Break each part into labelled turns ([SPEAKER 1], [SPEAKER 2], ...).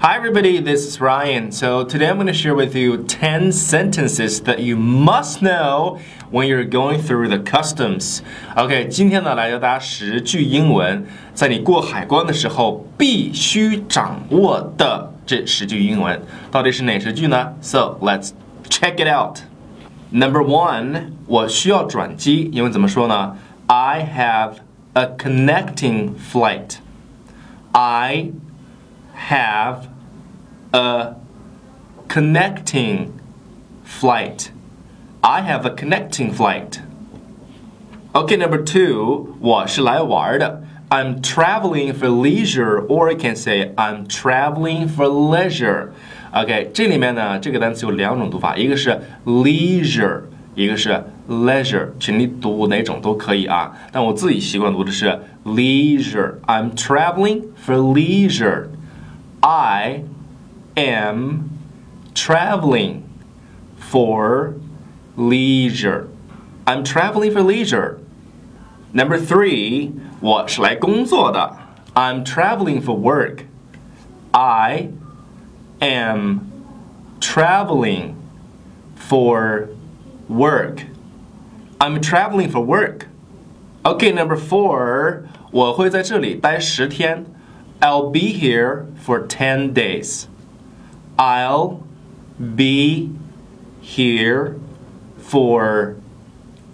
[SPEAKER 1] Hi everybody, this is Ryan. So today I'm going to share with you 10 sentences that you must know when you're going through the customs. OK，今天呢来教大家十句英文，在你过海关的时候必须掌握的这十句英文，到底是哪十句呢？So let's check it out. Number one，我需要转机，英文怎么说呢？I have a connecting flight. I have a connecting flight. I have a connecting flight. Okay, number two, 我是来玩的. I'm traveling for leisure, or I can say I'm traveling for leisure. OK，这里面呢，这个单词有两种读法，一个是 leisure，一个是 leisure，请你读哪种都可以啊。但我自己习惯读的是 leisure。I'm traveling for leisure. I am traveling for leisure. I'm traveling for leisure. Number three, 我是来工作的. I'm traveling for work. I am traveling for work. I'm traveling for work. Okay, number four, 我会在这里待十天. I'll be here for 10 days. I'll be here for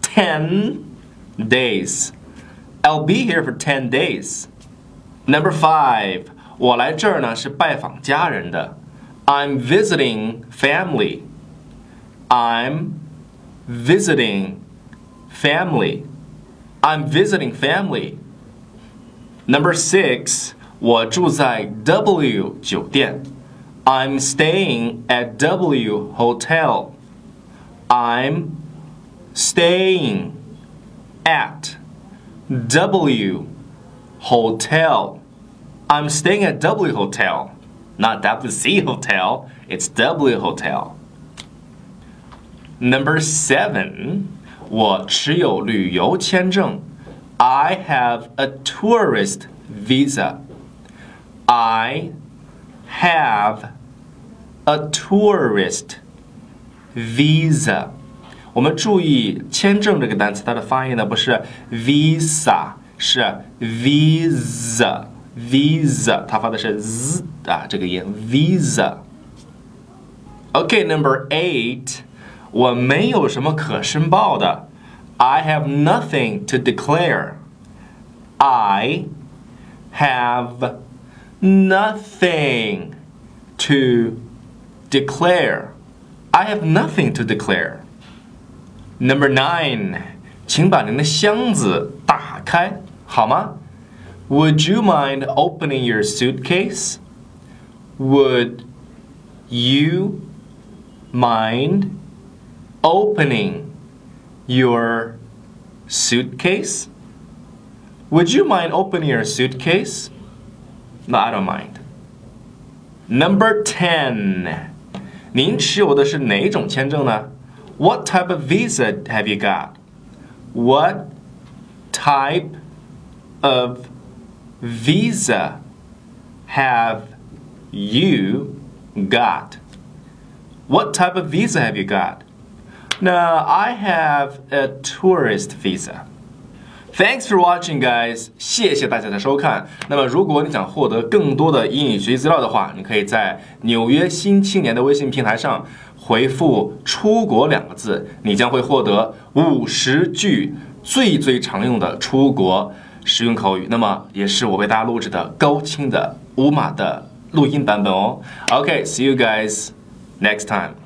[SPEAKER 1] 10 days. I'll be here for 10 days. Number five, 我来这儿呢是拜访家人的。I'm visiting family. I'm visiting family. I'm visiting family. Number six, 我住在 W 酒店。I'm staying at W Hotel. I'm staying at W Hotel. I'm staying at W Hotel. Not WC Hotel, it's W Hotel. Number seven, 我持有旅游签证. I have a tourist visa. I have a tourist visa。我们注意签证这个单词，它的发音呢不是 visa，是 visa visa，它发的是 z 啊这个音 visa。OK，number、okay, eight，我没有什么可申报的。I have nothing to declare. I have nothing to declare. I have nothing to declare. Number nine，请把您的箱子打开，好吗？Would you mind opening your suitcase? Would you mind opening your suitcase? Would you mind opening your suitcase? No, I don't mind. Number ten，您持有的是哪种签证呢？What type of visa have you got? What type of visa have you got? What type of visa have you got? Now, I have a tourist visa. Thanks for watching, guys！谢谢大家的收看。那么，如果你想获得更多的英语学习资料的话，你可以在纽约新青年的微信平台上回复“出国”两个字，你将会获得五十句最最常用的出国实用口语。那么，也是我为大家录制的高清的无码的录音版本哦。OK，see you guys next time。